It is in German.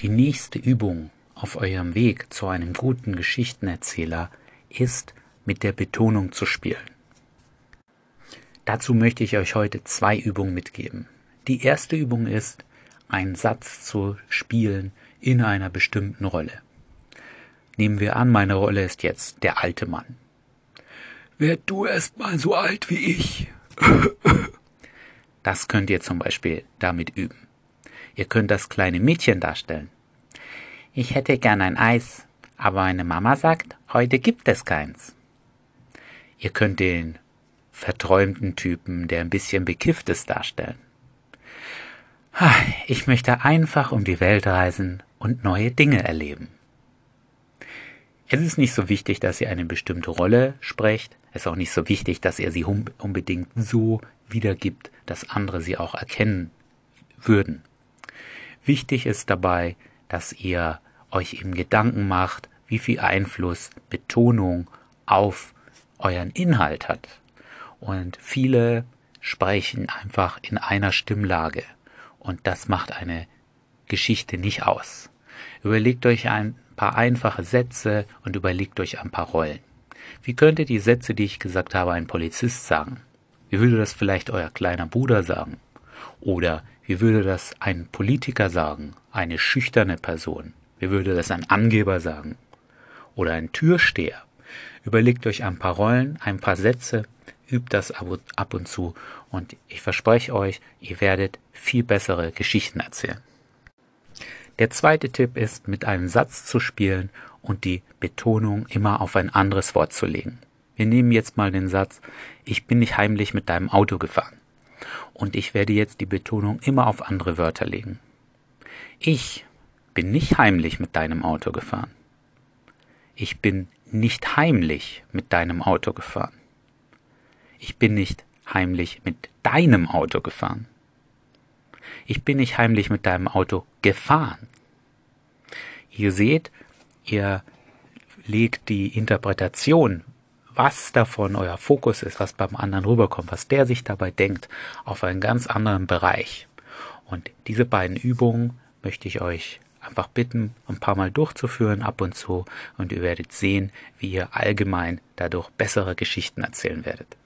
Die nächste Übung auf eurem Weg zu einem guten Geschichtenerzähler ist, mit der Betonung zu spielen. Dazu möchte ich euch heute zwei Übungen mitgeben. Die erste Übung ist, einen Satz zu spielen in einer bestimmten Rolle. Nehmen wir an, meine Rolle ist jetzt der alte Mann. Werd du erst mal so alt wie ich. Das könnt ihr zum Beispiel damit üben. Ihr könnt das kleine Mädchen darstellen. Ich hätte gern ein Eis, aber meine Mama sagt, heute gibt es keins. Ihr könnt den verträumten Typen, der ein bisschen bekifft ist, darstellen. Ich möchte einfach um die Welt reisen und neue Dinge erleben. Es ist nicht so wichtig, dass ihr eine bestimmte Rolle sprecht. Es ist auch nicht so wichtig, dass ihr sie unbedingt so wiedergibt, dass andere sie auch erkennen würden. Wichtig ist dabei, dass ihr euch eben Gedanken macht, wie viel Einfluss Betonung auf euren Inhalt hat. Und viele sprechen einfach in einer Stimmlage. Und das macht eine Geschichte nicht aus. Überlegt euch ein paar einfache Sätze und überlegt euch ein paar Rollen. Wie könnte die Sätze, die ich gesagt habe, ein Polizist sagen? Wie würde das vielleicht euer kleiner Bruder sagen? Oder wie würde das ein Politiker sagen? Eine schüchterne Person? Wie würde das ein Angeber sagen? Oder ein Türsteher? Überlegt euch ein paar Rollen, ein paar Sätze, übt das ab und zu und ich verspreche euch, ihr werdet viel bessere Geschichten erzählen. Der zweite Tipp ist, mit einem Satz zu spielen und die Betonung immer auf ein anderes Wort zu legen. Wir nehmen jetzt mal den Satz, ich bin nicht heimlich mit deinem Auto gefahren. Und ich werde jetzt die Betonung immer auf andere Wörter legen. Ich bin nicht heimlich mit deinem Auto gefahren. Ich bin nicht heimlich mit deinem Auto gefahren. Ich bin nicht heimlich mit deinem Auto gefahren. Ich bin nicht heimlich mit deinem Auto gefahren. Ihr seht, ihr legt die Interpretation, was davon euer Fokus ist, was beim anderen rüberkommt, was der sich dabei denkt, auf einen ganz anderen Bereich. Und diese beiden Übungen möchte ich euch einfach bitten, ein paar Mal durchzuführen ab und zu und ihr werdet sehen, wie ihr allgemein dadurch bessere Geschichten erzählen werdet.